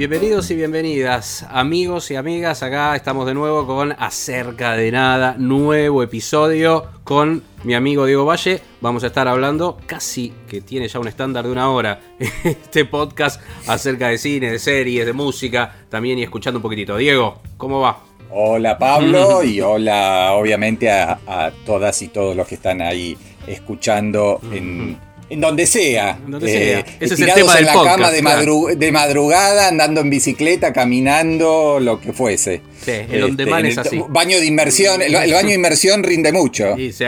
Bienvenidos y bienvenidas, amigos y amigas. Acá estamos de nuevo con Acerca de Nada, nuevo episodio con mi amigo Diego Valle. Vamos a estar hablando casi que tiene ya un estándar de una hora este podcast acerca de cine, de series, de música, también y escuchando un poquitito. Diego, ¿cómo va? Hola Pablo y hola obviamente a, a todas y todos los que están ahí escuchando en en donde sea. En donde sea. Eh, Ese es el tema en del la podcast, cama de, claro. madru- de madrugada, andando en bicicleta, caminando, lo que fuese. Sí, el on demand en es así. Baño de inmersión, el, el baño de inmersión rinde mucho. Sí, sí,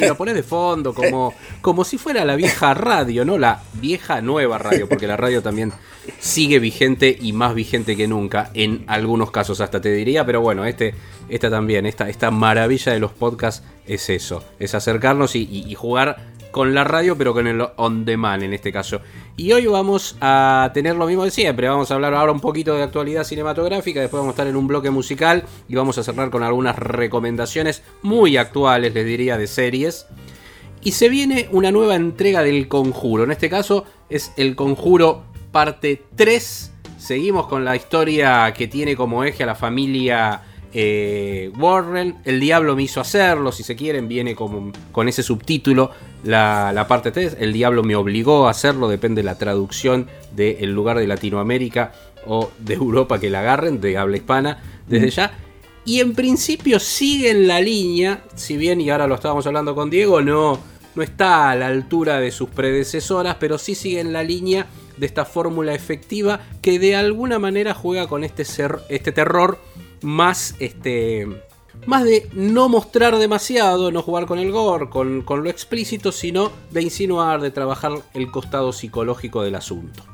lo pones de fondo, como, como si fuera la vieja radio, ¿no? La vieja nueva radio, porque la radio también sigue vigente y más vigente que nunca, en algunos casos hasta te diría, pero bueno, este, esta también, esta, esta maravilla de los podcasts es eso, es acercarnos y, y- y jugar con la radio, pero con el on demand en este caso. Y hoy vamos a tener lo mismo de siempre. Vamos a hablar ahora un poquito de actualidad cinematográfica. Después vamos a estar en un bloque musical y vamos a cerrar con algunas recomendaciones muy actuales, les diría, de series. Y se viene una nueva entrega del Conjuro. En este caso es el Conjuro parte 3. Seguimos con la historia que tiene como eje a la familia eh, Warren. El diablo me hizo hacerlo, si se quieren. Viene con ese subtítulo la, la parte 3. El diablo me obligó a hacerlo. Depende de la traducción del lugar de Latinoamérica o de Europa que la agarren, de habla hispana, desde ya. Y en principio sigue en la línea, si bien, y ahora lo estábamos hablando con Diego, no, no está a la altura de sus predecesoras, pero sí sigue en la línea de esta fórmula efectiva que de alguna manera juega con este, ser, este terror más, este, más de no mostrar demasiado, no jugar con el gore, con, con lo explícito, sino de insinuar, de trabajar el costado psicológico del asunto.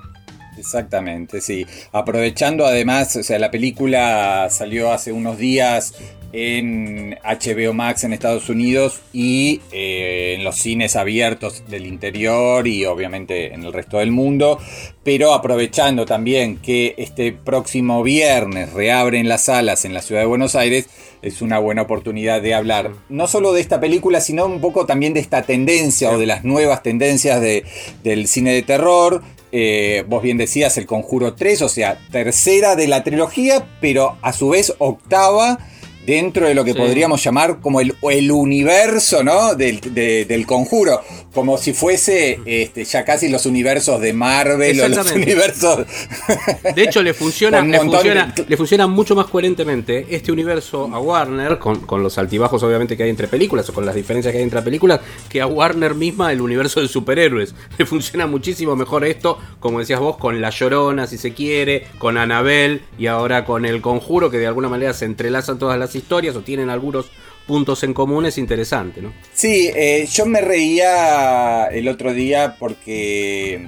Exactamente, sí. Aprovechando además, o sea, la película salió hace unos días en HBO Max en Estados Unidos y eh, en los cines abiertos del interior y obviamente en el resto del mundo, pero aprovechando también que este próximo viernes reabren las salas en la ciudad de Buenos Aires, es una buena oportunidad de hablar no solo de esta película, sino un poco también de esta tendencia o de las nuevas tendencias de- del cine de terror. Eh, vos bien decías el Conjuro 3, o sea, tercera de la trilogía, pero a su vez octava dentro de lo que Sí. podríamos llamar como el, el universo ¿no? del, de- del conjuro, como si fuese este, ya casi los universos de Marvel o los universos... De hecho, le funciona, le funciona, de- le funciona mucho más coherentemente este universo a Warner, con, con los altibajos obviamente que hay entre películas o con las diferencias que hay entre películas, que a Warner misma el universo de superhéroes. Le funciona muchísimo mejor esto, como decías vos, con La Llorona, si se quiere, con Anabel y ahora con El Conjuro, que de alguna manera se entrelazan todas las historias o tienen algunos puntos en común, es interesante, ¿no? Sí, eh, yo me reía el otro día porque,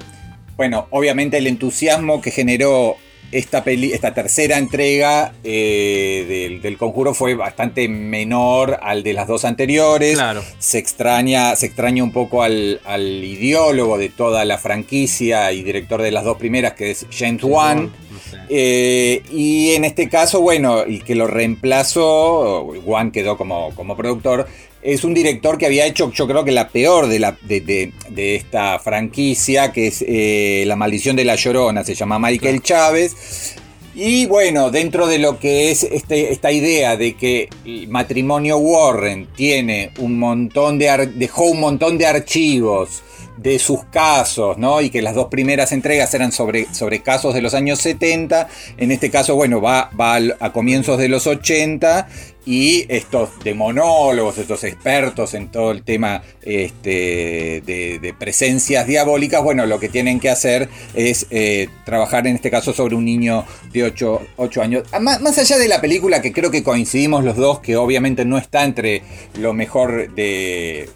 bueno, obviamente el entusiasmo que generó esta, peli, esta tercera entrega eh, del, del conjuro fue bastante menor al de las dos anteriores. Claro. Se extraña, se extraña un poco al, al ideólogo de toda la franquicia y director de las dos primeras, que es James Wan. Eh, y en este caso, bueno, el que lo reemplazó, Juan quedó como, como productor, es un director que había hecho, yo creo que la peor de, la, de, de- de esta franquicia, que es eh, La Maldición de la Llorona, se llama Michael Chávez. Y bueno, dentro de lo que es este- esta idea de que el matrimonio Warren tiene un montón de ar- dejó un montón de archivos de sus casos, ¿no? Y que las dos primeras entregas eran sobre, sobre casos de los años 70. En este caso, bueno, va, va a comienzos de los 80 y estos demonólogos, estos expertos en todo el tema este, de, presencias diabólicas, bueno, lo que tienen que hacer es eh, trabajar en este caso sobre un niño de 8, años. Ah, más, allá de la película, que creo que coincidimos los dos, que obviamente no está entre lo mejor de...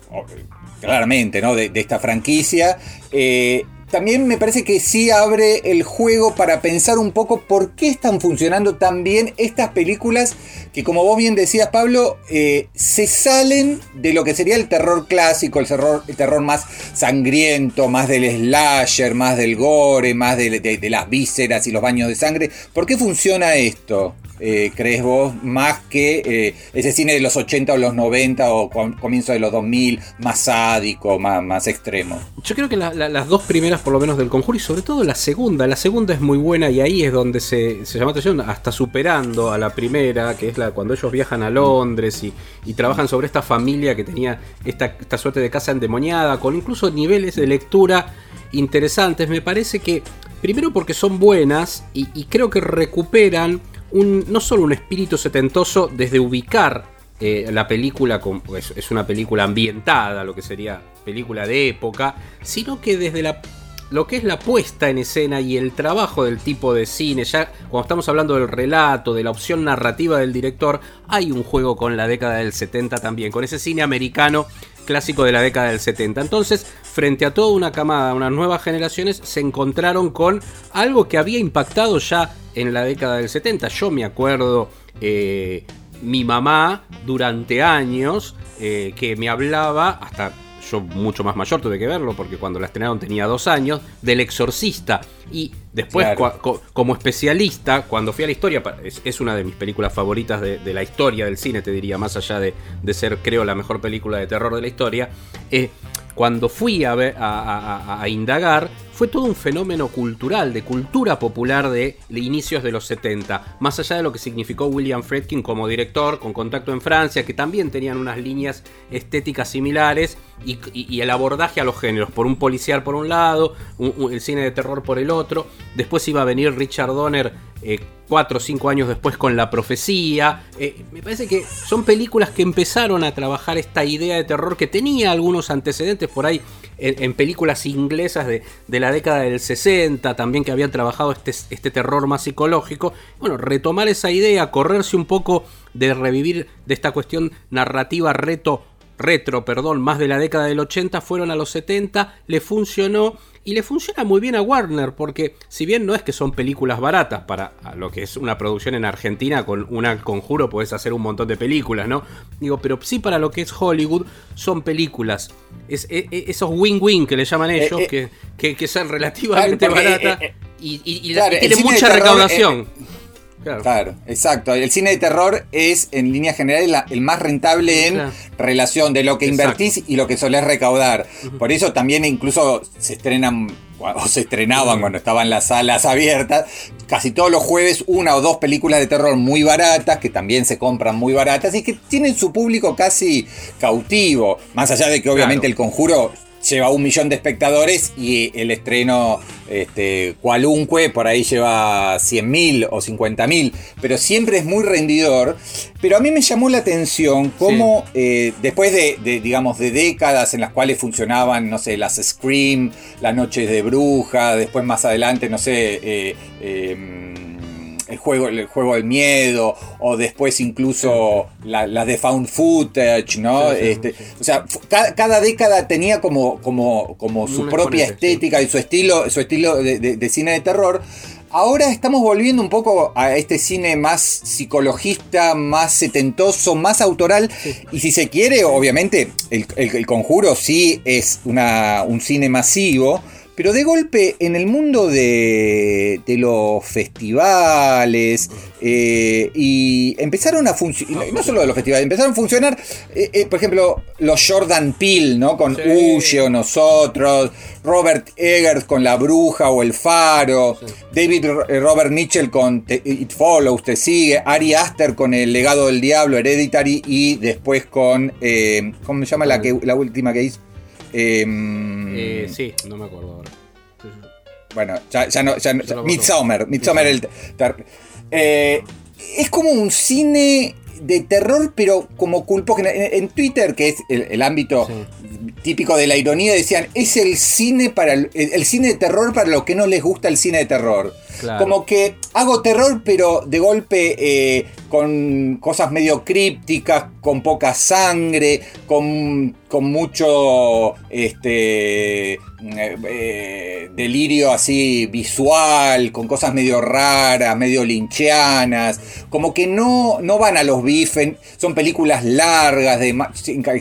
Claramente, ¿no? De, esta franquicia. Eh, también me parece que sí abre el juego para pensar un poco por qué están funcionando tan bien estas películas que como vos bien decías Pablo, eh, se salen de lo que sería el terror clásico, el terror, el terror más sangriento, más del slasher, más del gore, más de las vísceras y los baños de sangre. ¿Por qué funciona esto? Eh, crees vos, más que eh, ese cine de los 80 o los 90 o comienzo de los 2000, más sádico, más, más extremo? Yo creo que las dos primeras, por lo menos, del conjuro y sobre todo la segunda. La segunda es muy buena y ahí es donde se, llama atención, hasta superando a la primera, que es la cuando ellos viajan a Londres y, trabajan sobre esta familia que tenía esta, esta suerte de casa endemoniada, con incluso niveles de lectura interesantes. Me parece que, primero porque son buenas y creo que recuperan no solo un espíritu setentoso desde ubicar eh, la película, es, es una película ambientada, lo que sería película de época, sino que desde la lo que es la puesta en escena y el trabajo del tipo de cine, ya cuando estamos hablando del relato, de la opción narrativa del director, hay un juego con la década del 70 también, con ese cine americano clásico de la década del 70. Entonces, frente a toda una camada, unas nuevas generaciones, se encontraron con algo que había impactado ya en la década del 70. Yo me acuerdo, eh, mi mamá durante años, eh, que me hablaba, hasta yo mucho más mayor tuve que verlo porque cuando la estrenaron tenía dos años, del exorcista. Y después, como especialista, cuando fui a la historia, es, una de mis películas favoritas de, la historia del cine, te diría, más allá de, de, ser, creo, la mejor película de terror de la historia. Eh, cuando fui a, ver, a, indagar, fue todo un fenómeno cultural, de cultura popular de, inicios de los 70, más allá de lo que significó William Friedkin como director, con contacto en Francia, que también tenían unas líneas estéticas similares, y, el abordaje a los géneros, por un policial por un lado, el cine de terror por el otro, después iba a venir Richard Donner eh, cuatro o cinco años después con La Profecía. Eh, me parece que son películas que empezaron a trabajar esta idea de terror que tenía algunos antecedentes por ahí en, películas inglesas de, la década del 60, también que habían trabajado este, este terror más psicológico. Bueno, retomar esa idea, correrse un poco de revivir de esta cuestión narrativa reto retro, perdón, más de la década del 80, fueron a los 70, le funcionó y le funciona muy bien a Warner porque si bien no es que son películas baratas para lo que es una producción en Argentina con una conjuro puedes hacer un montón de películas, ¿no? Digo, pero sí para lo que es Hollywood son películas. Es, e, e, esos win-win que le llaman eh, ellos, eh, que, que, son relativamente baratas eh, y, y, tienen mucha recaudación. Claro. exacto. El cine de terror es, en línea general, el más rentable en relación de lo que invertís y lo que solés recaudar. Por eso también incluso se estrenan o se estrenaban cuando estaban las salas abiertas, casi todos los jueves una o dos películas de terror muy baratas, que también se compran muy baratas y que tienen su público casi cautivo, más allá de que obviamente el conjuro lleva un millón de espectadores y el estreno este, Cualunque por ahí lleva 100.000 o 50.000, pero siempre es muy rendidor. Pero a mí me llamó la atención cómo eh, después de, digamos, de décadas en las cuales funcionaban, no sé, las Scream, las Noches de Bruja, después más adelante, no sé, eh, em, el juego, el juego del miedo, o después incluso las la de found footage, ¿no? Este, o sea, cada, década tenía como, como, como su propia estética y su estilo, su estilo de, cine de terror. Ahora estamos volviendo un poco a este cine más psicologista, más setentoso, más autoral. Y si se quiere, obviamente, el, el conjuro sí es una, un cine masivo. Pero de golpe, en el mundo de, los festivales, eh, y empezaron a funcionar, no solo de los festivales, empezaron a funcionar, eh, eh, por ejemplo, los Jordan Peele, ¿no? Con Huye o Nosotros, Robert Eggers con La Bruja o El Faro, David Robert Mitchell con It Follows, Te Sigue, Ari Aster con El Legado del Diablo, Hereditary, y después con, ¿cómo se llama la, que, la última que hizo? Em, Eh, sí, no me acuerdo ahora. Bueno, ya, ya no. Ya no- lo Midsommar. Midsommar el eh, es como un cine de terror, pero como culpo. En, en Twitter, que es el, el ámbito típico de la ironía, decían: es el cine para el, el cine de terror para los que no les gusta el cine de terror. Como que hago terror, pero de golpe eh, con cosas medio crípticas, con poca sangre, con, con mucho este, eh, eh, delirio así visual, con cosas medio raras, medio linchianas. Como que no, no van a los bifen. Son películas largas, de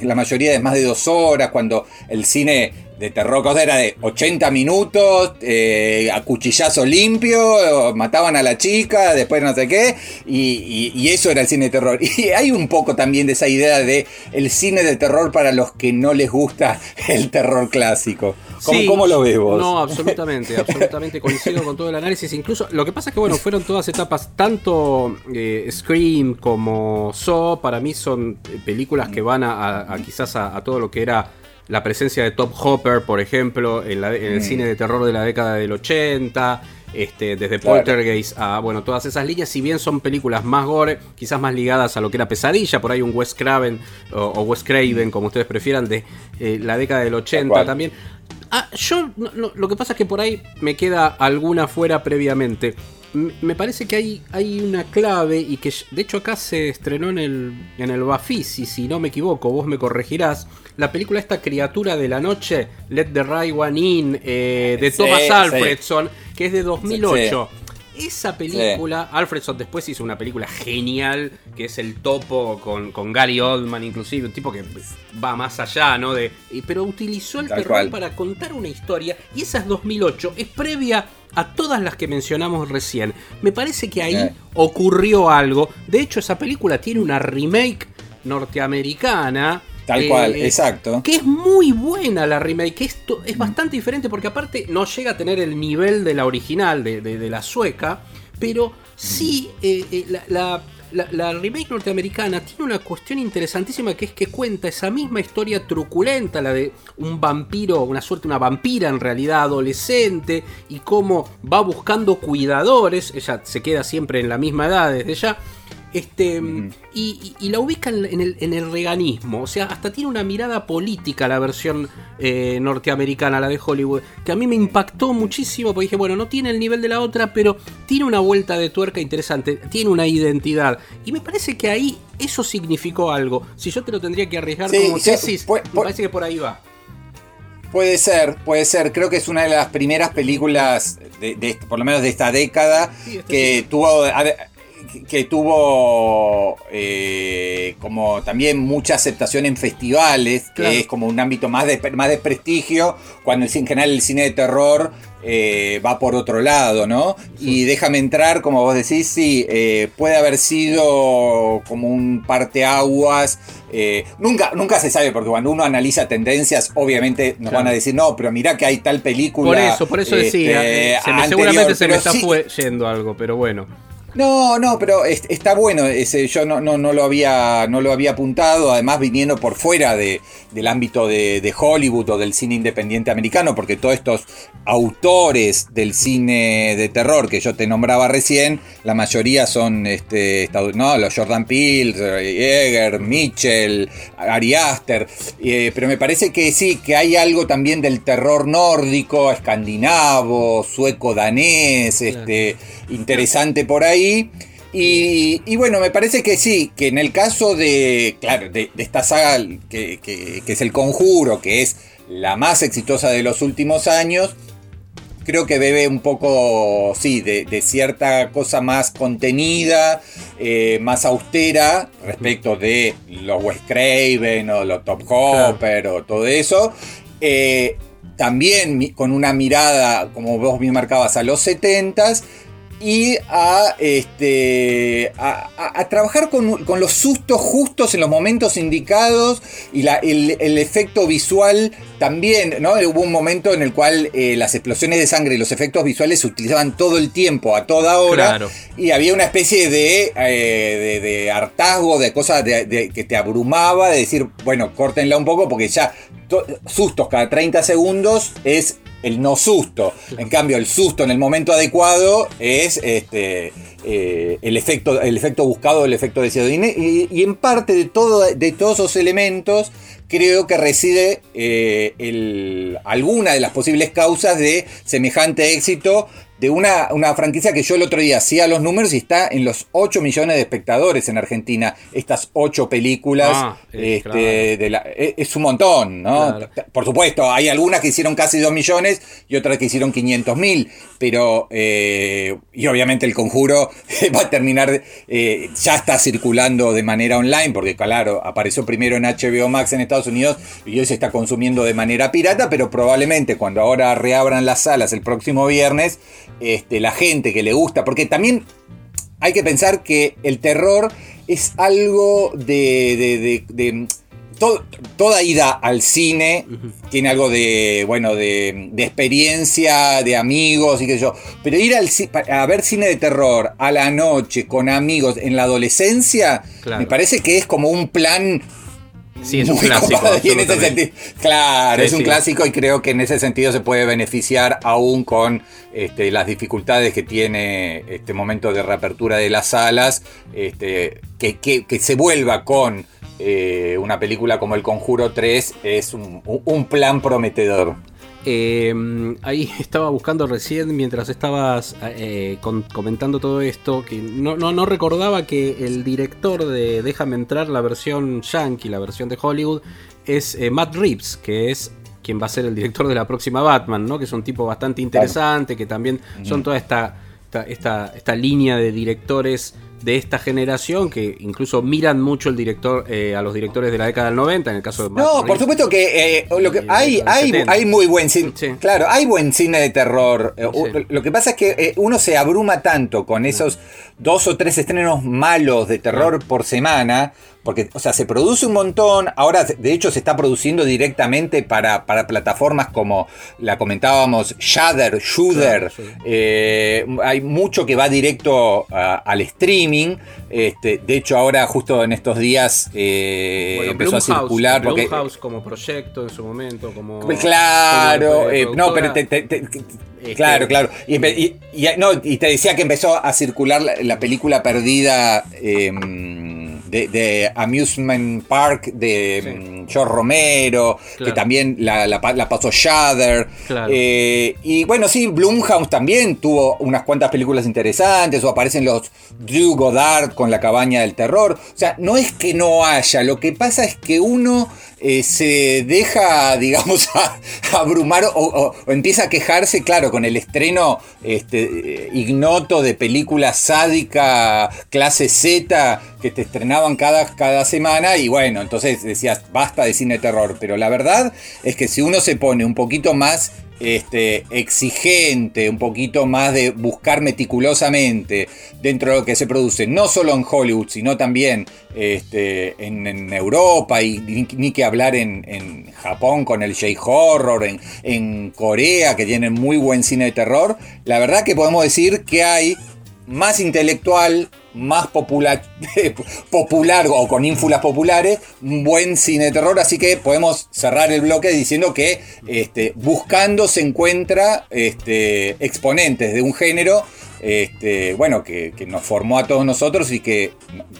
la mayoría de más de dos horas, cuando el cine de terror cosa era de 80 minutos, eh, a cuchillazo limpio, mataban a la chica, después no sé qué, y, y- y eso era el cine de terror. Y hay un poco también de esa idea de el cine de terror para los que no les gusta el terror clásico. ¿Cómo, Sí, cómo lo ves vos? No, absolutamente, absolutamente coincido con todo el análisis. Incluso lo que pasa es que, bueno, fueron todas etapas, tanto eh, Scream como Saw, para mí son eh, películas que van a, a- a quizás a, a todo lo que era la presencia de Top Hopper, por ejemplo, en, la- en el Mm. cine de terror de la década del 80. Este, desde Claro. Poltergeist a bueno, todas esas líneas, si bien son películas más gore, quizás más ligadas a lo que era pesadilla, por ahí un Wes Craven o, o Wes Craven, como ustedes prefieran, de eh, la década del 80 cual. también. Ah, yo no- no, lo que pasa es que por ahí me queda alguna fuera previamente. Me parece que hay, hay una clave y que de hecho acá se estrenó en el, en el Bafisi, si no me equivoco, vos me corregirás. La película esta criatura de la noche, Let the Right One In, eh, de Sí, Thomas sí. Alfredson, que es de 2008. Sí. Esa película, Alfredson después hizo una película genial, que es El Topo con, con Gary Oldman inclusive, un tipo que va más allá, ¿no? De, pero utilizó el terror para contar una historia y esa es 2008, es previa a todas las que mencionamos recién. Me parece que ahí ocurrió algo. De hecho, esa película tiene una remake norteamericana. Tal eh, cual, exacto. Que es muy buena la remake. que Esto es bastante diferente porque aparte no llega a tener el nivel de la original, de, de- de la sueca. Pero sí, eh, eh, la, la- la- la remake norteamericana tiene una cuestión interesantísima que es que cuenta esa misma historia truculenta, la de un vampiro, una suerte, una vampira en realidad adolescente, y cómo va buscando cuidadores. Ella se queda siempre en la misma edad desde ya. Este, y, y- y la ubica en, en el, en el reganismo. O sea, hasta tiene una mirada política la versión eh, norteamericana, la de Hollywood, que a mí me impactó muchísimo porque dije, bueno, no tiene el nivel de la otra, pero tiene una vuelta de tuerca interesante, tiene una identidad. Y me parece que ahí eso significó algo. Si yo te lo tendría que arriesgar Sí, como sí, tesis, pu- me parece que por ahí va. Puede ser, puede ser. Creo que es una de las primeras películas, de, de- por lo menos de esta década, Sí, este que tuvo, a ver, que tuvo eh, como también mucha aceptación en festivales, que es como un ámbito más de, más de prestigio, cuando el, en general el cine de terror eh, va por otro lado, ¿no? Y déjame entrar, como vos decís, sí, eh, puede haber sido como un parteaguas. eh, nunca, nunca se sabe, porque cuando uno analiza tendencias, obviamente nos Claro. van a decir, no, pero mirá que hay tal película. Por eso, por eso decía. este, eh, se me- anterior", seguramente se me está sí- yendo algo, pero bueno. No, no, pero es- está bueno ese, yo no, no, no lo había, no lo había apuntado, además viniendo por fuera de, del ámbito de, de Hollywood o del cine independiente americano, porque todos estos autores del cine de terror que yo te nombraba recién, la mayoría son este, no, los Jordan Peele, Yeager, Mitchell, Ari Aster, eh, pero me parece que sí, que hay algo también del terror nórdico, escandinavo, sueco-danés, este, interesante por ahí. Y, y bueno, me parece que sí, que en el caso de, claro, de, de esta saga que, que- que es El Conjuro, que es la más exitosa de los últimos años, creo que bebe un poco, sí, de, de cierta cosa más contenida, eh, más austera respecto de los Wes Craven o los Top Hopper o todo eso. Eh, también con una mirada, como vos bien marcabas, a los 70s. Y a, este, a, trabajar con, los sustos justos en los momentos indicados y la, el, efecto visual también, ¿no? Hubo un momento en el cual eh, las explosiones de sangre y los efectos visuales se utilizaban todo el tiempo, a toda hora, y había una especie de, eh, de, hartazgo, de cosas que te abrumaba, de decir, bueno, córtenla un poco porque ya sustos cada 30 segundos es el no susto. En cambio, el susto en el momento adecuado es este, eh, el, efecto, el efecto buscado, el efecto deseado. Y, y en parte de, todo, de todos esos elementos creo que reside eh, alguna de las posibles causas de semejante éxito de una, una, franquicia que yo el otro día hacía los números y está en los 8 millones de espectadores en Argentina. Estas 8 películas. Ah, este, de la, e, es, un montón, ¿no? Por supuesto, hay algunas que hicieron casi 2 millones y otras que hicieron 500 mil. Pero, eh, y obviamente el conjuro va a terminar, eh, ya está circulando de manera online, porque claro, apareció primero en HBO Max en Estados Unidos y hoy se está consumiendo de manera pirata, pero probablemente cuando ahora reabran las salas el próximo viernes, este, la gente que le gusta, porque también hay que pensar que el terror es algo de, de, toda ida al cine tiene algo de, bueno, de, experiencia, de amigos y qué sé yo. Pero ir al, a ver cine de terror a la noche con amigos en la adolescencia, me parece que es como un plan Sí, es un clásico. claro, es un clásico y creo que en ese sentido se puede beneficiar aún con este, las dificultades que tiene este momento de reapertura de las salas, este, que, se vuelva con eh, una película como El Conjuro 3 es un plan prometedor. Em, ahí estaba buscando recién mientras estabas eh, comentando todo esto que no, no, recordaba que el director de Déjame entrar, la versión yankee, la versión de Hollywood, es eh, Matt Reeves, que es quien va a ser el director de la próxima Batman, ¿no? Que es un tipo bastante interesante, que también son toda esta, esta, esta línea de directores de esta generación que incluso miran mucho el director eh, a los directores de la década del 90 en el caso de no por supuesto que, eh, lo que eh, hay hay, hay muy buen cine claro hay buen cine de terror. Lo que pasa es que uno se abruma tanto con esos dos o tres estrenos malos de terror por semana porque, o sea, se produce un montón. Ahora, de hecho, se está produciendo directamente para, para plataformas como la comentábamos, Shudder, Shudder. Eh, hay mucho que va directo al streaming. Este, de hecho, ahora, justo en estos días, eh, empezó a circular. Porque, como proyecto en su momento. Como, claro, eh, no, pero este, Claro, claro. Y, no, y, te decía que empezó a circular la, película perdida em, de, Amusement Park de mm, George Romero, que también la, pasó Shudder. Eh, y bueno, sí, Blumhouse también tuvo unas cuantas películas interesantes, o aparecen los Drew Goddard con la cabaña del terror. O sea, no es que no haya, lo que pasa es que uno eh, se deja, digamos, abrumar o, empieza a quejarse, claro, con el estreno este, ignoto de película sádica clase Z que te estrenaban cada, cada semana y bueno, entonces decías, basta de cine terror, pero la verdad es que si uno se pone un poquito más este, exigente, un poquito más de buscar meticulosamente dentro de lo que se produce, no solo en Hollywood, sino también este, en, Europa y ni, que hablar en, Japón con el J-Horror, en, en Corea que tienen muy buen cine de terror, la verdad que podemos decir que hay más intelectual, más popular, popular o con ínfulas populares, un buen cine de terror, así que podemos cerrar el bloque diciendo que este, buscando se encuentra este, exponentes de un género este, bueno, que, nos formó a todos nosotros y que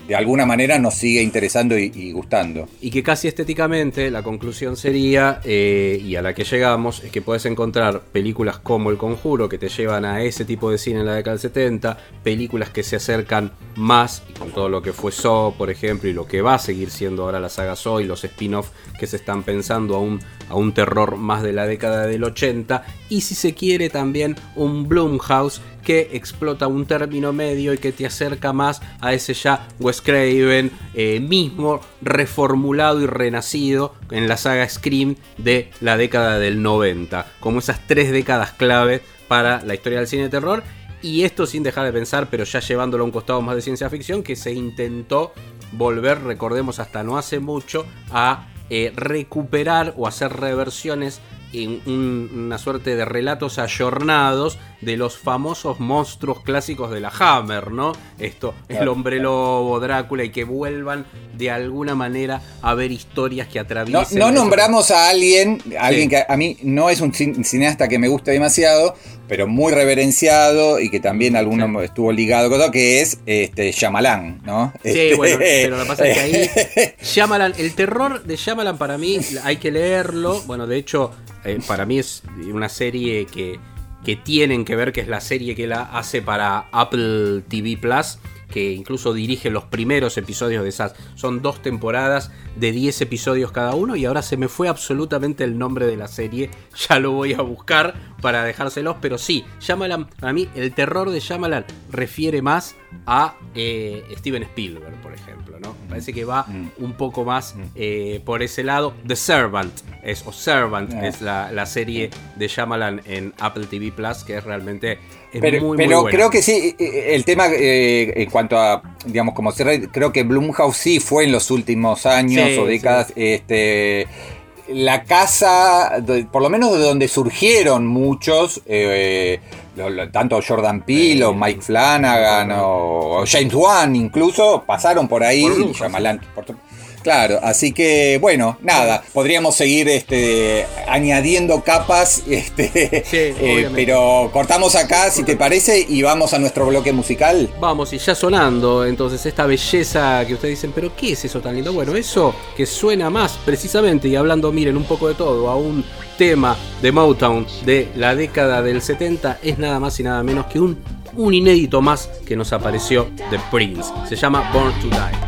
de alguna manera nos sigue interesando y, gustando. Y que casi estéticamente la conclusión sería, eh, y a la que llegamos, es que puedes encontrar películas como El Conjuro que te llevan a ese tipo de cine en la década del 70, películas que se acercan más, con todo lo que fue Saw, por ejemplo, y lo que va a seguir siendo ahora la saga Saw y los spin-off que se están pensando a un, a un terror más de la década del 80, y si se quiere también un Blumhouse que explota un término medio y que te acerca más a ese ya Wes Craven eh, mismo reformulado y renacido en la saga Scream de la década del 90, como esas tres décadas clave para la historia del cine de terror. Y esto sin dejar de pensar, pero ya llevándolo a un costado más de ciencia ficción, que se intentó volver, recordemos hasta no hace mucho, a eh, recuperar o hacer reversiones en un- una suerte de relatos ayornados de los famosos monstruos clásicos de la Hammer, ¿no? Esto, el hombre lobo, Drácula, y que vuelvan de alguna manera a ver historias que atraviesen. no nombramos a alguien, a alguien Sí. que a mí no es un cin- cineasta que me guste demasiado, pero muy reverenciado y que también alguno Sí. estuvo ligado con todo, que es este Shyamalan, ¿no? Sí, Este, bueno, pero lo que pasa es que ahí Shyamalan, el terror de Shyamalan para mí hay que leerlo. Bueno, de hecho, eh, para mí es una serie que, que tienen que ver, que es la serie que él hace para Apple TV Plus, que incluso dirige los primeros episodios de esas. Son dos temporadas de 10 episodios cada uno y ahora se me fue absolutamente el nombre de la serie. Ya lo voy a buscar para dejárselos, pero sí, Shyamalan, para mí el terror de Shyamalan refiere más a eh, Steven Spielberg, por ejemplo, ¿no? Parece que va Mm. un poco más eh, por ese lado. The Servant es, o Servant Ah. es la, la serie de Shyamalan en Apple TV Plus, que es realmente es Pero, muy, muy pero buena. creo que sí, eh, el tema eh, en cuanto a, digamos, como cerrar, creo que Blumhouse sí fue en los últimos años Sí, o décadas, este, la casa, por lo menos de donde surgieron muchos, eh, tanto Jordan Peele o Mike Flanagan o, o James Wan incluso, pasaron por ahí, Por y por- Claro, así que bueno, nada, podríamos seguir este, añadiendo capas, este, Sí, eh, pero cortamos acá, si te parece, y vamos a nuestro bloque musical. Vamos, y ya sonando, entonces esta belleza que ustedes dicen, pero ¿qué es eso tan lindo? Bueno, eso que suena más precisamente, y hablando, miren, un poco de todo, a un tema de Motown de la década del 70, es nada más y nada menos que un, un inédito más que nos apareció de Prince. Se llama Born to Die.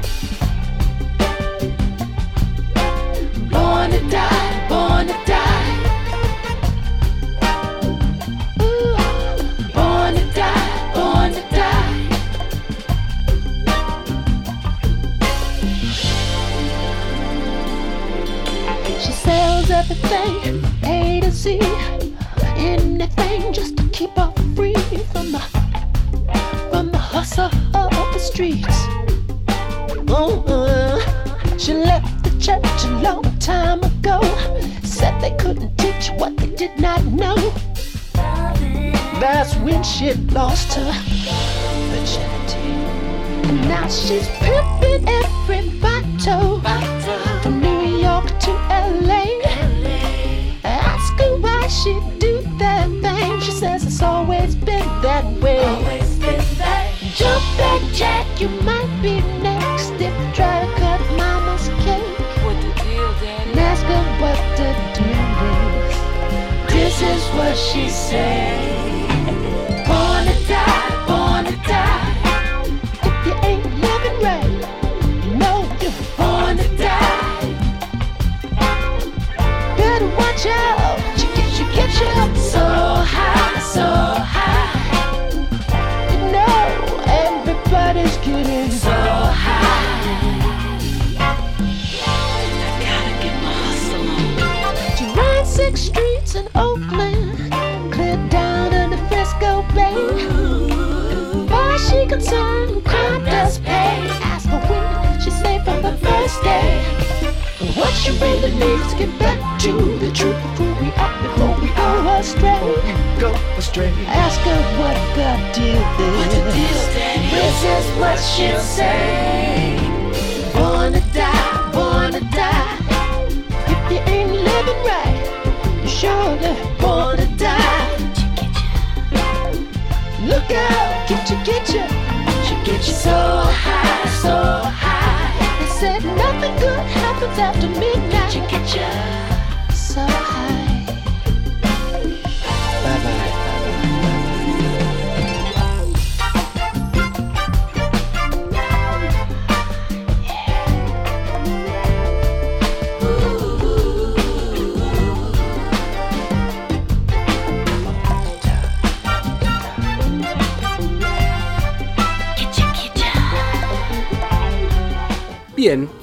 Everything, A to Z, anything just to keep her free from the from the hustle of the streets. Oh, uh, she left the church a long time ago. Said they couldn't teach what they did not know. That's when she lost her virginity. And now she's pimping every bottle from she do that thing. She says it's always been that way. Always been that. Jump back, Jack, you might be next if you try to cut mama's cake. What the deal, Daddy? And ask her what the deal is. This is what she said. Born to die, born to die. If you ain't living right, you know you're born to die. Better watch out. She'll say. Born to die, born to die. If you ain't living right, you're surely born to die. Look out, get you, get you. She get you so high, so high. They said nothing good happens after midnight. She get you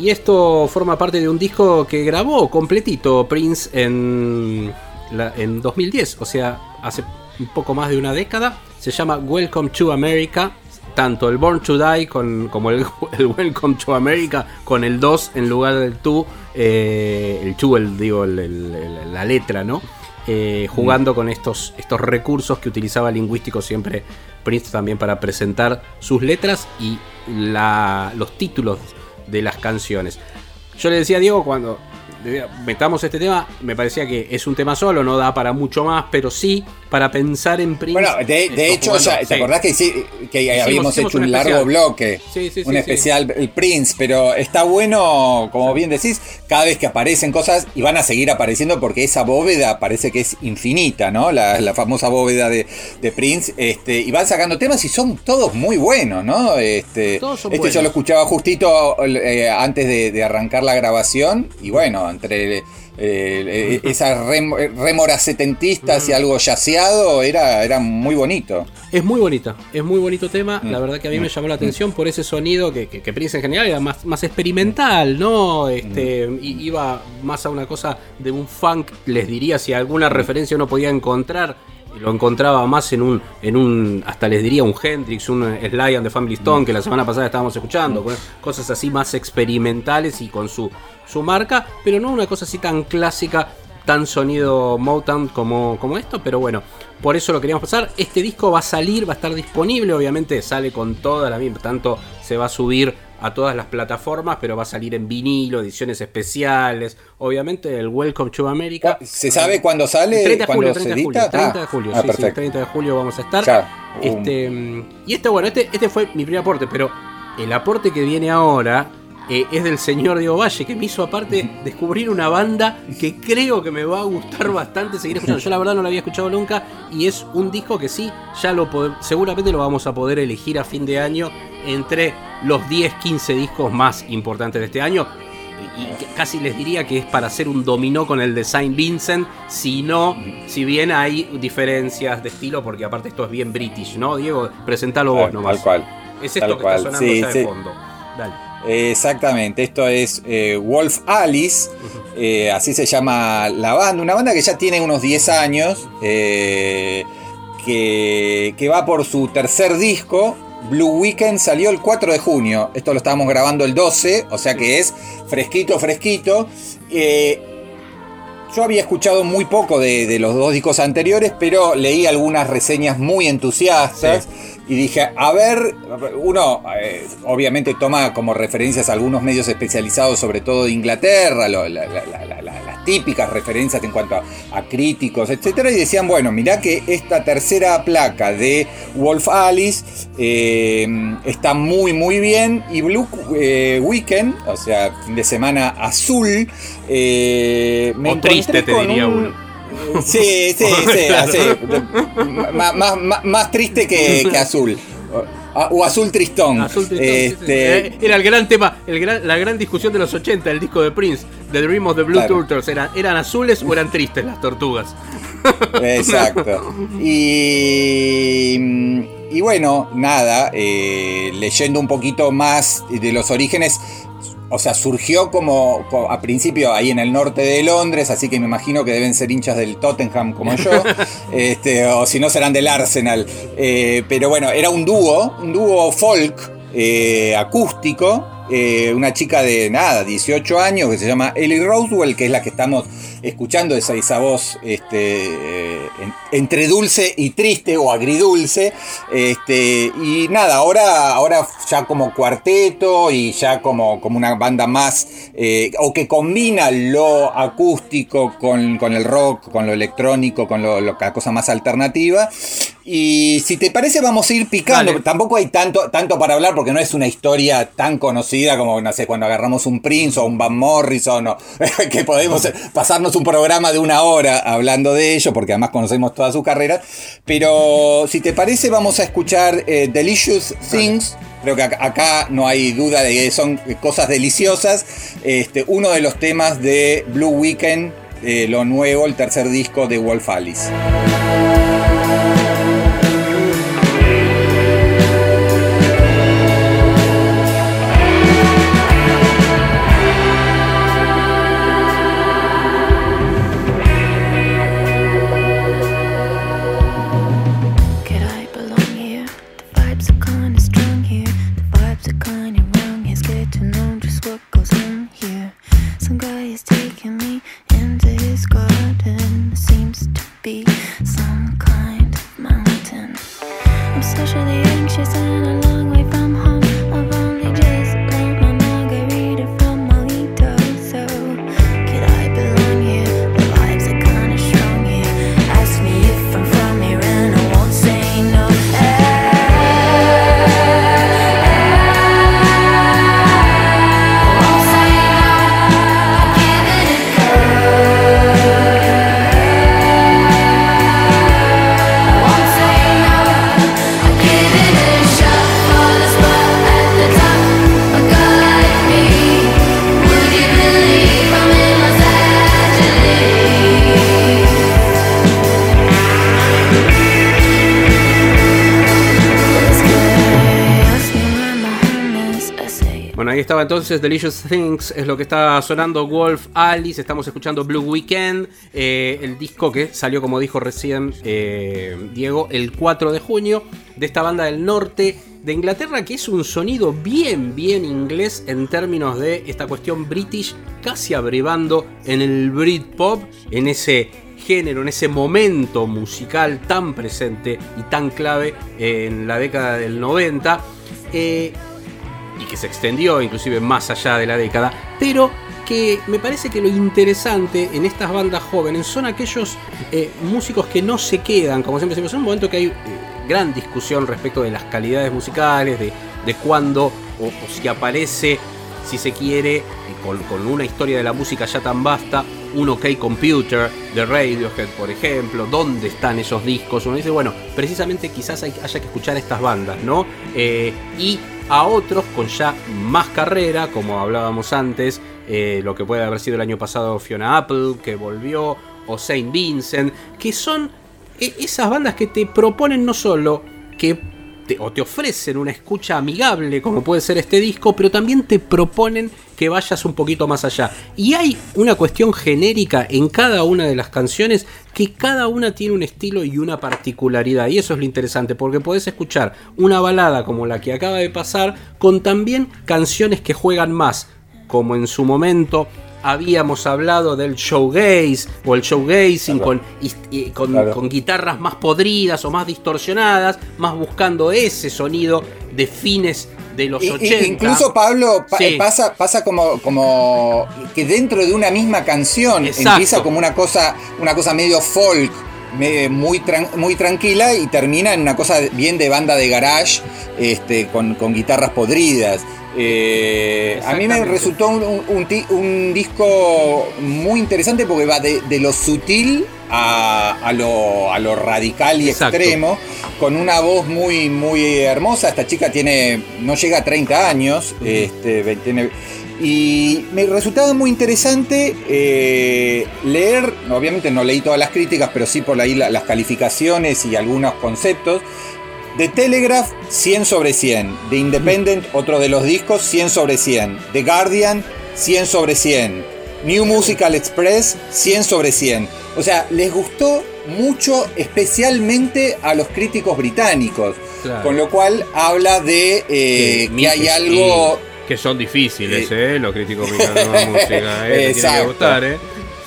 y esto forma parte de un disco que grabó completito Prince en, la- en 2010, o sea, hace un poco más de una década. se llama Welcome to America. Tanto el Born to Die con, como el, el Welcome to America con el 2 en lugar del 2. eh, el 2, el, digo, el- la letra, ¿no? Eh, jugando con estos, estos recursos que utilizaba lingüístico siempre Prince también para presentar sus letras y la- los títulos de las canciones. Yo le decía a Diego cuando metamos este tema, me parecía que es un tema solo, no da para mucho más, pero sí para pensar en Prince. Bueno, de, de hecho, jugando- ya, ¿te sí. acordás que, sí- que habíamos hicimos hecho un largo especial. bloque? Sí, sí, sí, un especial, el Prince, pero está bueno, como bien decís, cada vez que aparecen cosas y van a seguir apareciendo porque esa bóveda parece que es infinita, ¿no? La, la famosa bóveda de, de Prince, este, y van sacando temas y son todos muy buenos, ¿no? Este, Todos son este buenos. yo lo escuchaba justito eh, antes de, de arrancar la grabación y bueno, entre... eh, eh, esas rem- rémoras setentistas y Mm. algo yaceado era, era muy bonito. Es muy bonita, es muy bonito tema. Mm. La verdad que a mí me llamó la atención por ese sonido que, que, que Prince en general era más, más experimental, ¿no? Este, Mm. Iba más a una cosa de un funk, les diría, si alguna referencia uno podía encontrar. Lo encontraba más en un, en un, hasta les diría un Hendrix, un Sly and the Family Stone, que la semana pasada estábamos escuchando, con cosas así más experimentales y con su, su marca, pero no una cosa así tan clásica tan sonido Motown como, como esto, pero bueno, por eso lo queríamos pasar. Este disco va a salir, va a estar disponible, obviamente sale con toda la misma, tanto se va a subir a todas las plataformas, pero va a salir en vinilo, ediciones especiales, obviamente el Welcome to America. ¿Se sabe cuándo sale? 30 de ¿Cuándo julio, se 30 de julio, edita? 30 de Ah, julio, ah, sí, sí, perfecto. 30 de julio vamos a estar. Ya, um, Este, mm, y este, bueno, este, este fue mi primer aporte, pero el aporte que viene ahora eh, es del señor Diego Valle, que me hizo aparte descubrir una banda que creo que me va a gustar bastante seguir escuchando. Yo la verdad no la había escuchado nunca y es un disco que sí, ya lo seguramente lo vamos a poder elegir a fin de año entre los 10, 15 discos más importantes de este año. Y casi les diría que es para hacer un dominó con el de Saint Vincent, si no, si bien hay diferencias de estilo, porque aparte esto es bien british, ¿no? Diego, presentalo vos nomás. Tal cual. Es esto Tal que cual, está sonando sí, de fondo. Dale. Exactamente, esto es eh, Wolf Alice, eh, así se llama la banda, una banda que ya tiene unos 10 años, eh, que, va por su tercer disco. Blue Weekend salió el 4 de junio, esto lo estábamos grabando el 12, o sea que es fresquito, fresquito. Yo había escuchado muy poco de, de los dos discos anteriores, pero leí algunas reseñas muy entusiastas y dije, a ver, uno eh, obviamente toma como referencias algunos medios especializados, sobre todo de Inglaterra, lo- la- la- la- la- la- las típicas referencias en cuanto a, a críticos, etcétera, y decían, bueno, mirá que esta tercera placa de Wolf Alice eh, está muy, muy bien, y Blue eh, Weekend, o sea, fin de semana azul, eh, me O triste, te diría un- uno. Sí, sí, sí, así. Más, más- más- triste que, que azul. O, azul tristón. Azul Tristón, sí, sí, sí. Este, Eh, Era el gran tema, el gran- la gran discusión de los 80, el disco de Prince, The Dream of the Blue Claro. Turtles. ¿Eran, ¿Eran azules o eran tristes las tortugas? Exacto. Y, y bueno, nada, eh, leyendo un poquito más de los orígenes, o sea, surgió como, co- a principio ahí en el norte de Londres, así que me imagino que deben ser hinchas del Tottenham como yo, este, o si no serán del Arsenal. Eh, pero bueno, era un dúo, un dúo folk eh, acústico. Eh, una chica de nada, 18 años, que se llama Ellie Roswell, que es la que estamos escuchando, esa, esa voz este, eh, en- entre dulce y triste o agridulce. Este, y nada, ahora, ahora ya como cuarteto y ya como, como una banda más, eh, o que combina lo acústico con, con el rock, con lo electrónico, con lo, lo- la cosa más alternativa. Y si te parece, vamos a ir picando. Tampoco hay tanto, tanto para hablar porque no es una historia tan conocida como, no sé, cuando agarramos un Prince o un Van Morrison, o, que podemos pasarnos un programa de una hora hablando de ello, porque además conocemos toda su carrera. Pero si te parece, vamos a escuchar eh, Delicious Things. Creo que acá, no hay duda de que son cosas deliciosas. Este, uno de los temas de Blue Weekend, eh, lo nuevo, el tercer disco de Wolf Alice. Entonces Delicious Things, es lo que está sonando Wolf Alice, estamos escuchando Blue Weekend, eh, el disco que salió, como dijo recién eh, Diego, el 4 de junio, de esta banda del norte de Inglaterra, que es un sonido bien, bien inglés en términos de esta cuestión british, casi abrevando en el Britpop, en ese género, en ese momento musical tan presente y tan clave en la década del 90. Eh, y que se extendió inclusive más allá de la década, pero que me parece que lo interesante en estas bandas jóvenes son aquellos eh, músicos que no se quedan, como siempre decimos, en un momento que hay eh, gran discusión respecto de las calidades musicales, de, de cuándo o, si aparece, si se quiere, con, con una historia de la música ya tan vasta, un OK Computer de Radiohead, por ejemplo, dónde están esos discos. Uno dice, bueno, precisamente quizás hay- haya que escuchar estas bandas, ¿no? Eh, y a otros con ya más carrera, como hablábamos antes, eh, lo que puede haber sido el año pasado Fiona Apple, que volvió, o Saint Vincent, que son e- esas bandas que te proponen no solo que o te ofrecen una escucha amigable, como puede ser este disco, pero también te proponen que vayas un poquito más allá. Y hay una cuestión genérica en cada una de las canciones que cada una tiene un estilo y una particularidad. Y eso es lo interesante, porque podés escuchar una balada como la que acaba de pasar, con también canciones que juegan más, como en su momento habíamos hablado del showgaze o el showgazing con, y- con, Claro. con guitarras más podridas o más distorsionadas, más buscando ese sonido de fines de los I- i- 80. incluso Pablo pa- Sí. pasa, pasa como, como que dentro de una misma canción Exacto. empieza como una cosa, una cosa medio folk, muy, tran- muy tranquila y termina en una cosa bien de banda de garage, este, con, con guitarras podridas. Eh, a mí me resultó un, disco muy interesante porque va de, de lo sutil a, a lo, a lo radical y Exacto. extremo, con una voz muy, muy hermosa. Esta chica tiene, no llega a 30 años, este, ve- tiene- y me resultaba muy interesante eh, leer, obviamente no leí todas las críticas, pero sí por ahí la- las calificaciones y algunos conceptos. The Telegraph, 100 sobre 100. The Independent, otro de los discos, 100 sobre 100. The Guardian, 100 sobre 100. New Musical Express, 100 sobre 100. O sea, les gustó mucho, especialmente a los críticos británicos. Claro. Con lo cual habla de eh, que hay algo... que son difíciles, ¿eh? Los críticos británicos de música, ¿eh? Tiene que Exacto. gustar, ¿eh?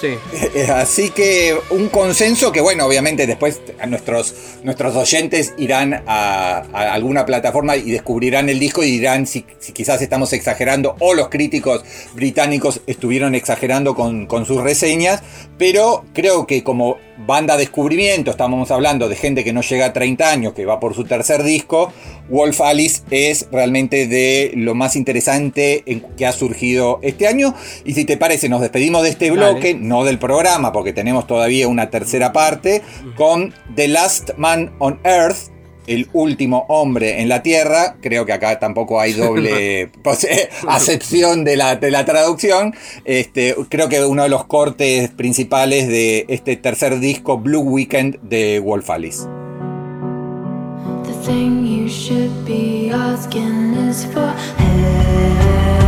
Sí. Eh, Así que un consenso que, bueno, obviamente después nuestros, nuestros oyentes irán a, a alguna plataforma y descubrirán el disco y dirán si, si quizás estamos exagerando o los críticos británicos estuvieron exagerando con, con sus reseñas, pero creo que como banda descubrimiento, estamos hablando de gente que no llega a 30 años, que va por su tercer disco, Wolf Alice es realmente de lo más interesante que ha surgido este año. Y si te parece, nos despedimos de este Dale. bloque, no del programa, porque tenemos todavía una tercera parte, con The Last Man on Earth. El último hombre en la Tierra, creo que acá tampoco hay doble pos- acepción de la, de la traducción. Este, creo que uno de los cortes principales de este tercer disco, Blue Weekend, de Wolf Alice. The thing you should be asking is for help.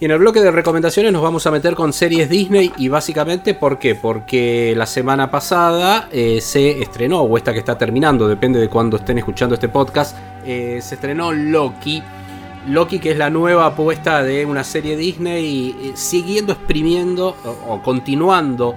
Y en el bloque de recomendaciones nos vamos a meter con series Disney y básicamente ¿por qué? Porque la semana pasada eh, se estrenó, o esta que está terminando, depende de cuándo estén escuchando este podcast, eh, se estrenó Loki. Loki que es la nueva apuesta de una serie Disney eh, siguiendo exprimiendo o, continuando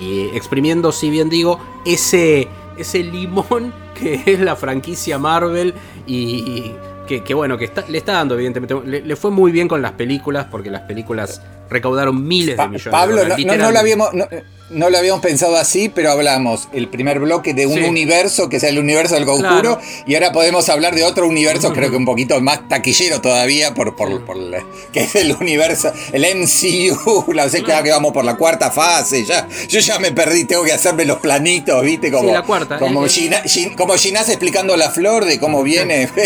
y exprimiendo, si bien digo, ese, ese limón que es la franquicia Marvel y que, que bueno, que está- le está dando evidentemente, le, le fue muy bien con las películas porque las películas recaudaron miles de millones Pablo, de no, no- no lo habíamos, no, no lo habíamos pensado así, pero hablamos el primer bloque de un Sí. universo que es el universo del conjuro Claro. y ahora podemos hablar de otro universo, creo que un poquito más taquillero todavía, por, por, por la- que es el universo, el MCU, la sé que ya que vamos por la cuarta fase, ya, yo ya me perdí, tengo que hacerme los planitos, viste, como, Sí, la cuarta. como, Eh. Gina- Gin- como Ginás explicando la flor de cómo viene.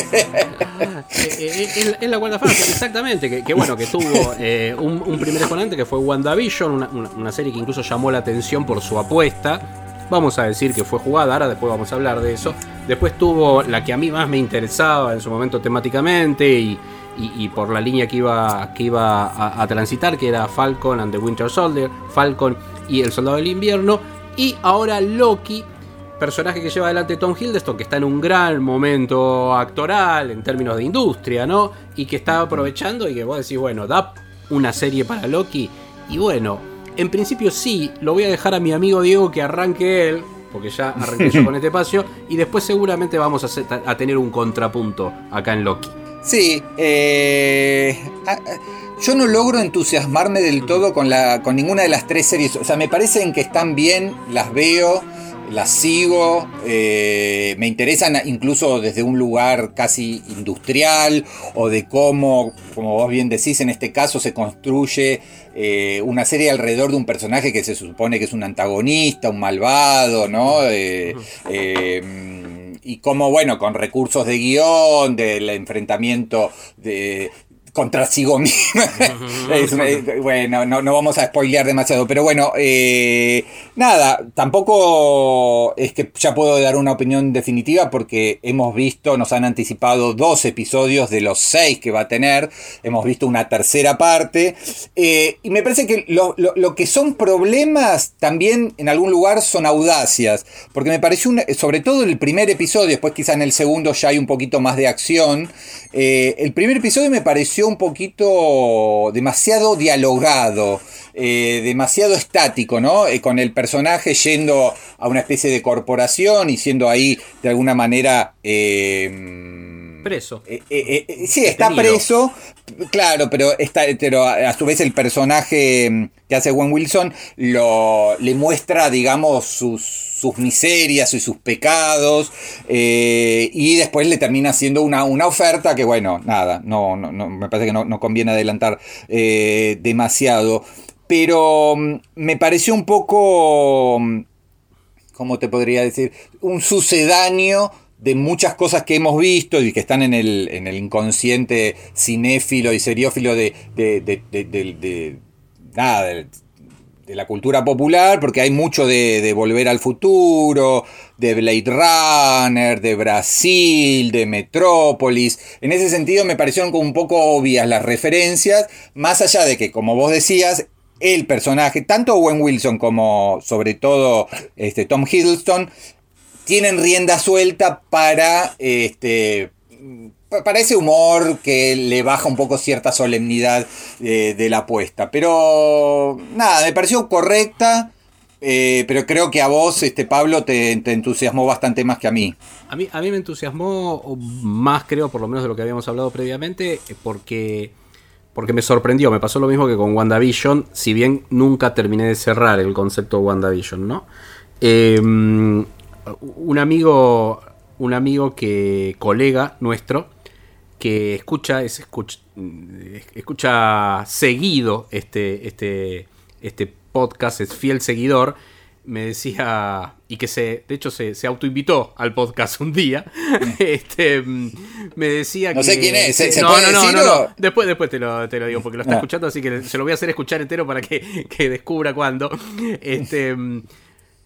Eh, eh, es, es la cuarta fase, exactamente. Que, que bueno, que tuvo eh, un, un primer exponente que fue WandaVision, una, una- serie que incluso llamó la atención por su apuesta. Vamos a decir que fue jugada, ahora después vamos a hablar de eso. Después tuvo la que a mí más me interesaba en su momento temáticamente y, y- por la línea que iba, que iba a, a transitar, que era Falcon and the Winter Soldier, Falcon y el Soldado del Invierno. Y ahora Loki, personaje que lleva adelante Tom Hiddleston, que está en un gran momento actoral en términos de industria, ¿no? Y que está aprovechando y que vos decís, bueno, da una serie para Loki. Y bueno, en principio sí, lo voy a dejar a mi amigo Diego que arranque él, porque ya arranqué yo con este espacio, y después seguramente vamos a, hacer- a tener un contrapunto acá en Loki. Sí, eh, ah, ah, yo no logro entusiasmarme del todo con, la, con ninguna de las tres series. O sea, me parecen que están bien, las veo, las sigo, eh, me interesan incluso desde un lugar casi industrial o de cómo, como vos bien decís, en este caso se construye eh, una serie alrededor de un personaje que se supone que es un antagonista, un malvado, ¿no? Eh, y como, bueno, con recursos de guion, del enfrentamiento de contra sigo misma. Es, eh, bueno, no, no vamos a spoilear demasiado, pero bueno, eh, nada, tampoco es que ya puedo dar una opinión definitiva porque hemos visto, nos han anticipado dos episodios de los seis que va a tener, hemos visto una tercera parte, eh, y me parece que lo, lo- lo que son problemas también en algún lugar son audacias, porque me pareció, sobre todo el primer episodio, después quizá en el segundo ya hay un poquito más de acción, eh, el primer episodio me pareció un poquito demasiado dialogado, eh, demasiado estático, ¿no? Eh, con el personaje yendo a una especie de corporación y siendo ahí de alguna manera... eh, Preso. eh, eh, eh, sí, está Detenido. preso, claro, pero, está, pero a su vez el personaje mm, que hace Gwen Wilson lo, le muestra, digamos, sus, sus miserias y sus pecados, y después le termina haciendo una, una oferta que, bueno, nada, no, no, no, me parece que no, no conviene adelantar demasiado, pero mm, me pareció un poco... mm, ¿cómo te podría decir? Un sucedáneo de muchas cosas que hemos visto y que están en el, en el inconsciente cinéfilo y seriófilo de, de, de- de- nada, de la cultura popular, porque hay mucho de, de Volver al Futuro, de Blade Runner, de Brasil, de Metrópolis. En ese sentido me parecieron como un poco obvias las referencias, más allá de que, como vos decías, el personaje, tanto Owen Wilson como sobre todo este, Tom Hiddleston, tienen rienda suelta para este pa- para ese humor que le baja un poco cierta solemnidad eh, de la apuesta. Pero nada, me pareció correcta, eh, pero creo que a vos, este Pablo, te, entusiasmó bastante más que a mí. A mí, a mí me entusiasmó más, creo, por lo menos de lo que habíamos hablado previamente, porque, porque me sorprendió. Me pasó lo mismo que con WandaVision, si bien nunca terminé de cerrar el concepto de WandaVision, ¿no? Eh, un amigo, un amigo que, colega nuestro, que escucha, es, escucha, escucha seguido este, este, este podcast, es fiel seguidor, me decía, y que se, de hecho se, se autoinvitó al podcast un día, este, me decía No que... sé quién es, ¿se- se no, puede no, no, decir no, no. Después, después te lo, te lo digo, porque lo está Ah. escuchando, así que se lo voy a hacer escuchar entero para que, que descubra cuándo. Este,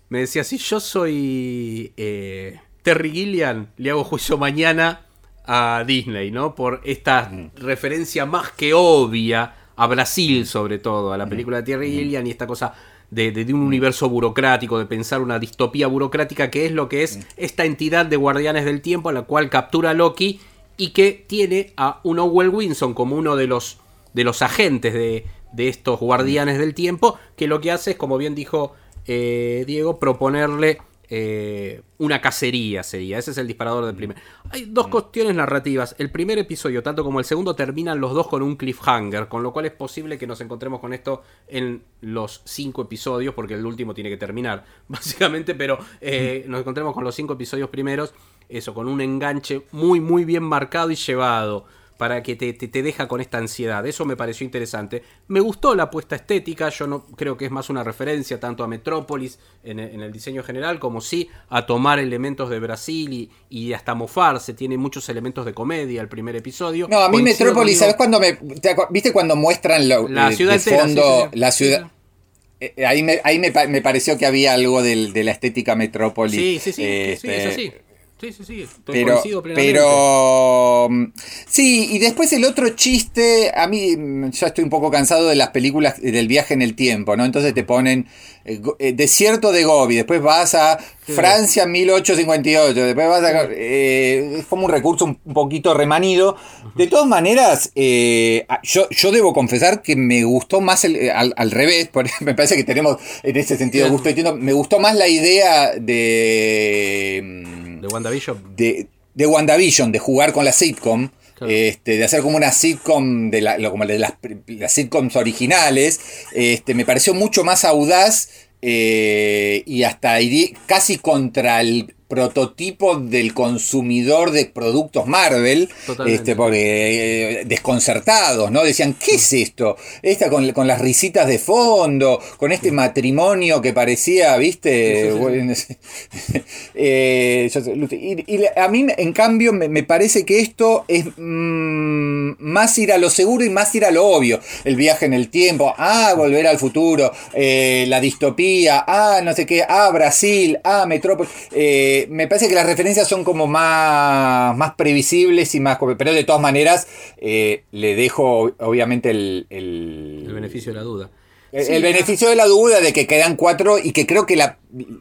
me decía, si yo soy eh, Terry Gilliam, le hago juicio mañana a Disney, ¿no? Por esta referencia más que obvia a Brasil, sobre todo, a la película de Terry Gilliam y esta cosa de, de- de un universo burocrático, de pensar una distopía burocrática, que es lo que es esta entidad de guardianes del tiempo a la cual captura Loki y que tiene a un Owen Wilson como uno de los, de los agentes de, de estos guardianes del tiempo, que lo que hace es, como bien dijo eh, Diego, proponerle eh, una cacería sería. Ese es el disparador del primer. Hay dos cuestiones narrativas. El primer episodio, tanto como el segundo, terminan los dos con un cliffhanger, con lo cual es posible que nos encontremos con esto en los cinco episodios, porque el último tiene que terminar, básicamente, pero eh, nos encontremos con los cinco episodios primeros, eso, con un enganche muy, muy bien marcado y llevado para que te, te- te deja con esta ansiedad. Eso me pareció interesante. Me gustó la apuesta estética, yo no creo que es más una referencia tanto a Metrópolis en, el- en el diseño general, como sí a tomar elementos de Brasil y, y hasta mofarse. Tiene muchos elementos de comedia el primer episodio. No, a mí Coincido Metrópolis. ¿sabes cuándo me. te ¿Viste cuando muestran lo, La de- ciudad de entera, fondo sí, sí. la ciudad? Eh, Ahí, me, ahí me, me pareció que había algo del- de la estética Metrópolis. Sí, sí, sí, sí, Este. Sí, sí, sí. estoy- Pero, pero mm, sí, y después el otro chiste, a mí mm, ya estoy un poco cansado de las películas del viaje en el tiempo, ¿no? Entonces te ponen eh, eh, desierto de Gobi, después vas a Francia 1858, después vas a... eh, es como un recurso un poquito remanido. De todas maneras, eh, yo, yo debo confesar que me gustó más el, eh, al, al revés, me parece que tenemos en ese sentido gusto. Me gustó más la idea de... De WandaVision. de, de WandaVision, de jugar con la sitcom, Claro. este, de hacer como una sitcom de, la, como de las, las sitcoms originales, este, me pareció mucho más audaz eh, y hasta casi contra el prototipo del consumidor de productos Marvel, Totalmente. este, porque eh, desconcertados, ¿no? Decían, ¿qué es esto? Esta con, con las risitas de fondo, con este matrimonio que parecía, ¿viste? Eh, y, a mí, en cambio, me, me parece que esto es mm, más ir a lo seguro y más ir a lo obvio. El viaje en el tiempo, ah, volver al futuro, eh, la distopía, ah, no sé qué, ah, Brasil, ah, Metrópolis. Eh, me parece que las referencias son como más, más previsibles y más. Pero de todas maneras, eh, le dejo, obviamente, el- el, El beneficio de la duda. El, Sí, el beneficio de la duda de que quedan cuatro y que creo que la,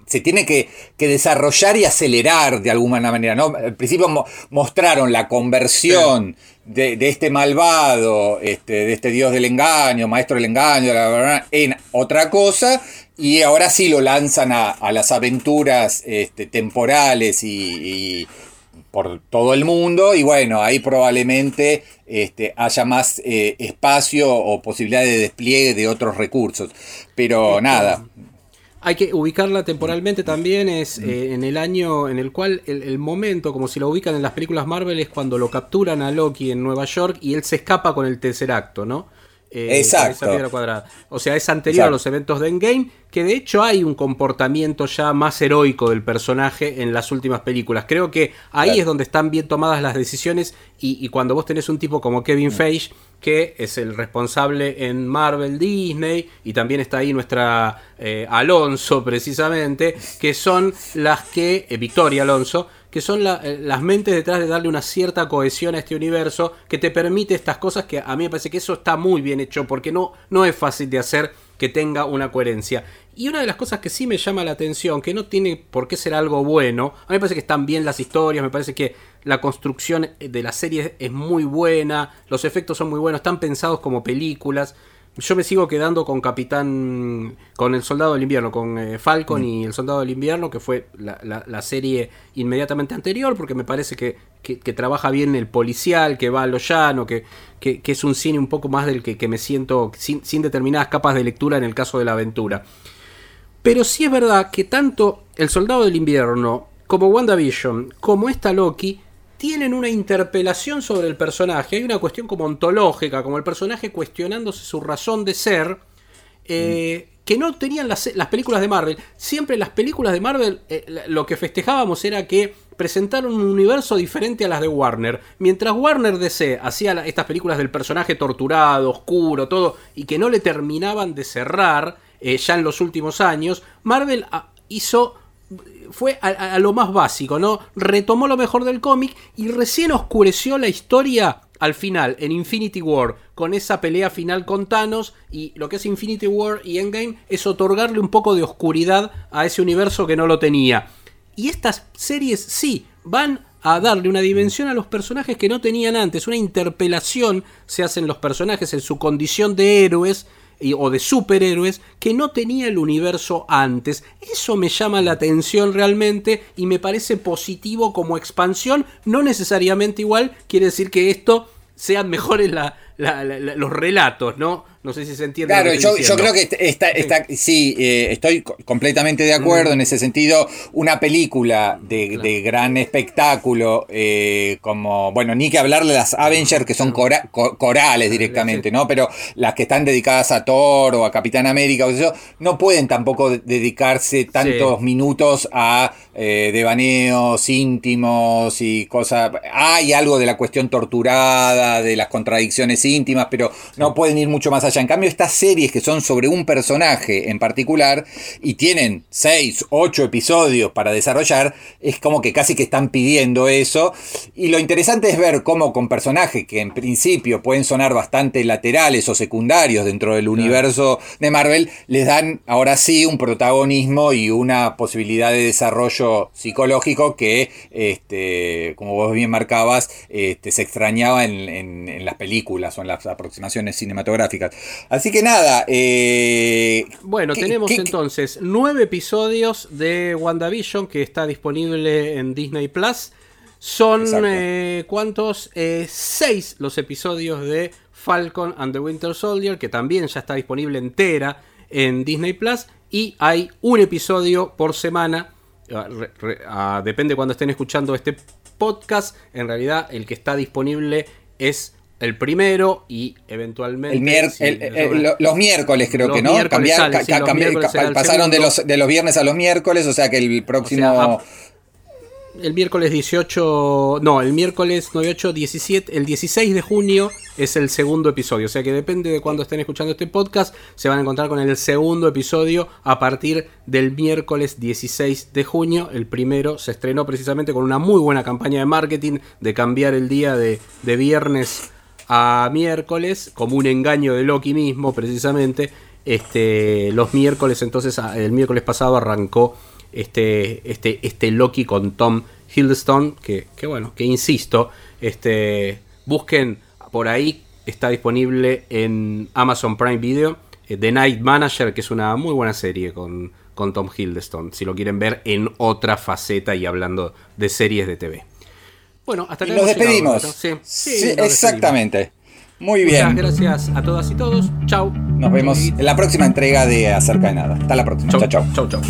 se tiene que, que desarrollar y acelerar de alguna manera. ¿no? Al principio mo- mostraron la conversión de, de este malvado, este, de este dios del engaño, maestro del engaño, la- la- la- en otra cosa. Y ahora sí lo lanzan a, a las aventuras este, temporales y- y por todo el mundo y bueno, ahí probablemente este, haya más eh, espacio o posibilidad de despliegue de otros recursos. Pero nada, Hay que ubicarla temporalmente también, es Mm. eh, en el año en el cual el, el momento, como si lo ubican en las películas Marvel, es cuando lo capturan a Loki en Nueva York y él se escapa con el tercer acto, ¿no? Eh, Exacto. esa piedra cuadrada. O sea, es anterior a los eventos de Endgame, que de hecho hay un comportamiento ya más heroico del personaje en las últimas películas. Creo que ahí Claro. es donde están bien tomadas las decisiones y, y cuando vos tenés un tipo como Kevin Feige, que es el responsable en Marvel, Disney, y también está ahí nuestra eh, Alonso precisamente, que son las que, eh, Victoria Alonso, que son eh, las mentes detrás de darle una cierta cohesión a este universo que te permite estas cosas que a mí me parece que eso está muy bien hecho porque no, no es fácil de hacer que tenga una coherencia. Y una de las cosas que sí me llama la atención, que no tiene por qué ser algo bueno, a mí me parece que están bien las historias, me parece que la construcción de la serie es muy buena, los efectos son muy buenos, están pensados como películas. Yo me sigo quedando con Capitán, con el Soldado del Invierno, con eh, Falcon y el Soldado del Invierno, que fue la, la- la serie inmediatamente anterior, porque me parece que, que- que trabaja bien el policial, que va a lo llano, que, que- que es un cine un poco más del que, que me siento sin, sin determinadas capas de lectura en el caso de la aventura. Pero sí es verdad que tanto El Soldado del Invierno, como WandaVision, como esta Loki, tienen una interpelación sobre el personaje. Hay una cuestión como ontológica, como el personaje cuestionándose su razón de ser. eh, que no tenían las, las películas de Marvel. Siempre las películas de Marvel eh, lo que festejábamos era que presentaron un universo diferente a las de Warner. Mientras Warner DC hacía estas películas del personaje torturado, oscuro, todo, y que no le terminaban de cerrar eh, ya en los últimos años, Marvel ah, hizo fue a, lo más básico, ¿no? Retomó lo mejor del cómic y recién oscureció la historia al final, en Infinity War, con esa pelea final con Thanos. Y lo que es Infinity War y Endgame es otorgarle un poco de oscuridad a ese universo que no lo tenía. Y estas series sí van a darle una dimensión a los personajes que no tenían antes. Una interpelación se hacen los personajes en su condición de héroes o de superhéroes que no tenía el universo antes. Eso me llama la atención realmente y me parece positivo como expansión. No necesariamente igual quiere decir que esto sean mejores la- la- la- la- los relatos, ¿no? No sé si se entiende. Claro, yo, creo que está, está sí, eh, estoy co- completamente de acuerdo en ese sentido. Una película de, de gran espectáculo, eh, como, bueno, ni que hablarle de las Avengers, que son cora- co- corales directamente, ¿no? Pero las que están dedicadas a Thor o a Capitán América, o yo, no pueden tampoco de- dedicarse tantos minutos a eh, devaneos íntimos y cosas. Hay algo de la cuestión torturada, de las contradicciones íntimas, pero no pueden ir mucho más allá. En cambio, estas series que son sobre un personaje en particular y tienen seis, ocho episodios para desarrollar, es como que casi que están pidiendo eso. Y lo interesante es ver cómo con personajes que en principio pueden sonar bastante laterales o secundarios dentro del universo de Marvel, les dan ahora sí un protagonismo y una posibilidad de desarrollo psicológico que, este, como vos bien marcabas, este, se extrañaba en, en- en las películas o en las aproximaciones cinematográficas. Así que nada, eh, Bueno, ¿qué- tenemos qué- entonces nueve episodios de WandaVision que está disponible en Disney Plus. Son eh, ¿cuántos? Eh, seis los episodios de Falcon and the Winter Soldier, que también ya está disponible entera en Disney Plus. Y hay un episodio por semana. ah, re- re- ah, depende cuando estén escuchando este podcast. En realidad, el que está disponible es el primero y eventualmente. El mier- si- el- el- lo- los miércoles creo Los que no. Cambiar- sale, sí, los miércoles pasaron de los, de los viernes a los miércoles, o sea que el próximo... O sea, el miércoles 18, no, el miércoles 98, 17, el 16 de junio es el segundo episodio. O sea que depende de cuando estén escuchando este podcast, se van a encontrar con el segundo episodio a partir del miércoles 16 de junio. El primero se estrenó precisamente con una muy buena campaña de marketing de cambiar el día de, de viernes a miércoles, como un engaño de Loki mismo, precisamente. Este, los miércoles, entonces, el miércoles pasado arrancó este, este, este Loki con Tom Hiddleston, que, que bueno, que insisto, este, busquen por ahí, está disponible en Amazon Prime Video, eh, The Night Manager, que es una muy buena serie con, con Tom Hiddleston, si lo quieren ver en otra faceta y hablando de series de TV. Bueno, hasta Y acá nos hemos llegado, despedimos. Sí, Sí, sí, nos despedimos. exactamente. Muy Muchas bien. gracias a todas y todos. Chau. Nos vemos en la próxima entrega de Acerca de Nada. Hasta la próxima. Chau, Chao, chao. chau, chau.